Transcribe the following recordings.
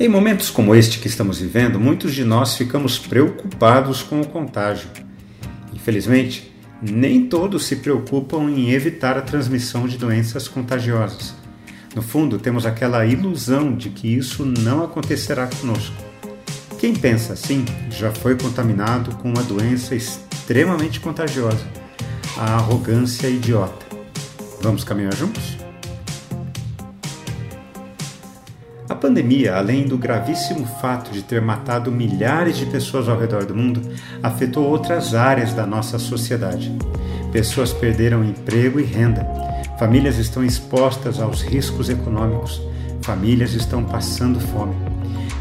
Em momentos como este que estamos vivendo, muitos de nós ficamos preocupados com o contágio. Infelizmente, nem todos se preocupam em evitar a transmissão de doenças contagiosas. No fundo, temos aquela ilusão de que isso não acontecerá conosco. Quem pensa assim já foi contaminado com uma doença extremamente contagiosa, a arrogância idiota. Vamos caminhar juntos? Pandemia, além do gravíssimo fato de ter matado milhares de pessoas ao redor do mundo, afetou outras áreas da nossa sociedade. Pessoas perderam emprego e renda. Famílias estão expostas aos riscos econômicos. Famílias estão passando fome.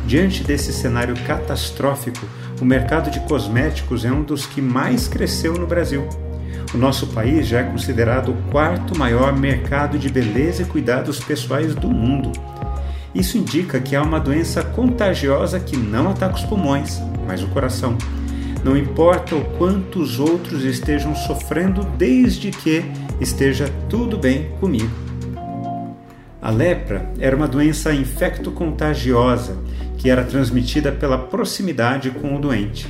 Diante desse cenário catastrófico, o mercado de cosméticos é um dos que mais cresceu no Brasil. O nosso país já é considerado o quarto maior mercado de beleza e cuidados pessoais do mundo. Isso indica que há uma doença contagiosa que não ataca os pulmões, mas o coração. Não importa o quanto os outros estejam sofrendo, desde que esteja tudo bem comigo. A lepra era uma doença infecto-contagiosa que era transmitida pela proximidade com o doente.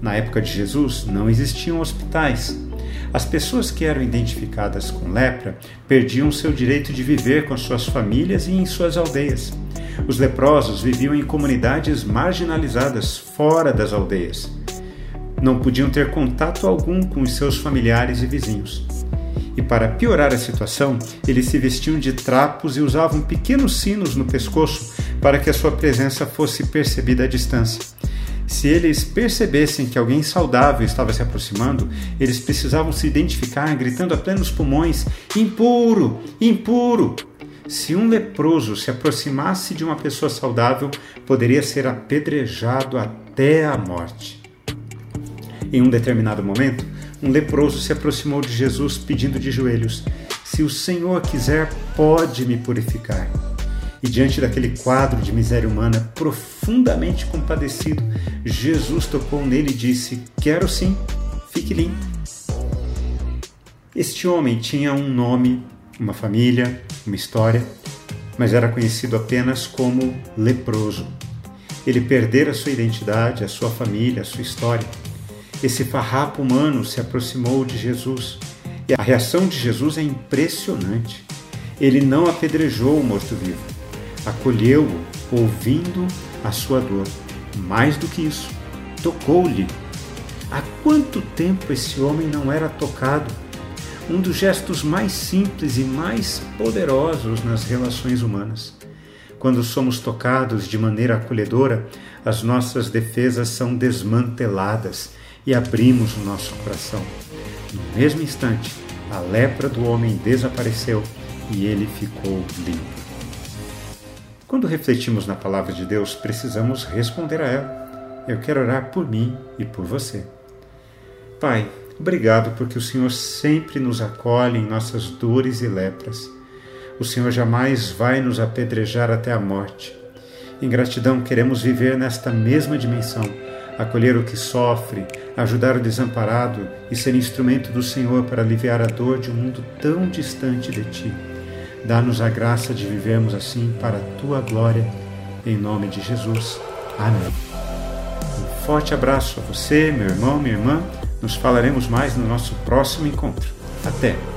Na época de Jesus, não existiam hospitais, as pessoas que eram identificadas com lepra perdiam seu direito de viver com suas famílias e em suas aldeias. Os leprosos viviam em comunidades marginalizadas fora das aldeias. Não podiam ter contato algum com os seus familiares e vizinhos. E para piorar a situação, eles se vestiam de trapos e usavam pequenos sinos no pescoço para que a sua presença fosse percebida à distância. Se eles percebessem que alguém saudável estava se aproximando, eles precisavam se identificar gritando a plenos pulmões: impuro, impuro. Se um leproso se aproximasse de uma pessoa saudável, poderia ser apedrejado até a morte. Em um determinado momento, um leproso se aproximou de Jesus pedindo de joelhos: Se o Senhor quiser, pode me purificar. E diante daquele quadro de miséria humana profundamente compadecido, Jesus tocou nele e disse: Quero sim, fique limpo. Este homem tinha um nome, uma família, uma história, mas era conhecido apenas como leproso. Ele perdera sua identidade, a sua família, a sua história. Esse farrapo humano se aproximou de Jesus e a reação de Jesus é impressionante. Ele não apedrejou o morto-vivo acolheu-o, ouvindo a sua dor. Mais do que isso, tocou-lhe. Há quanto tempo esse homem não era tocado? Um dos gestos mais simples e mais poderosos nas relações humanas. Quando somos tocados de maneira acolhedora, as nossas defesas são desmanteladas e abrimos o nosso coração. No mesmo instante, a lepra do homem desapareceu e ele ficou limpo. Quando refletimos na palavra de Deus, precisamos responder a ela. Eu quero orar por mim e por você. Pai, obrigado porque o Senhor sempre nos acolhe em nossas dores e lepras. O Senhor jamais vai nos apedrejar até a morte. Em gratidão, queremos viver nesta mesma dimensão, acolher o que sofre, ajudar o desamparado e ser instrumento do Senhor para aliviar a dor de um mundo tão distante de Ti. Dá-nos a graça de vivermos assim para a tua glória, em nome de Jesus. Amém. Um forte abraço a você, meu irmão, minha irmã. Nos falaremos mais no nosso próximo encontro. Até!